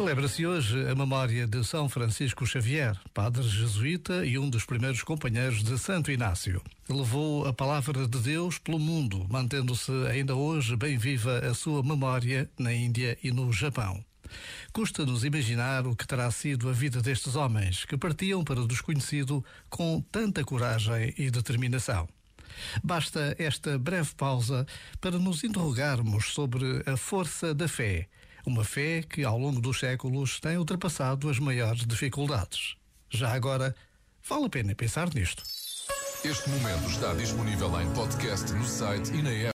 Celebra-se hoje a memória de São Francisco Xavier, padre jesuíta e um dos primeiros companheiros de Santo Inácio. Levou a palavra de Deus pelo mundo, mantendo-se ainda hoje bem viva a sua memória na Índia e no Japão. Custa-nos imaginar o que terá sido a vida destes homens que partiam para o desconhecido com tanta coragem e determinação. Basta esta breve pausa para nos interrogarmos sobre a força da fé uma fé que, ao longo dos séculos, tem ultrapassado as maiores dificuldades. Já agora, vale a pena pensar nisto. Este momento está disponível em podcast no site e na app.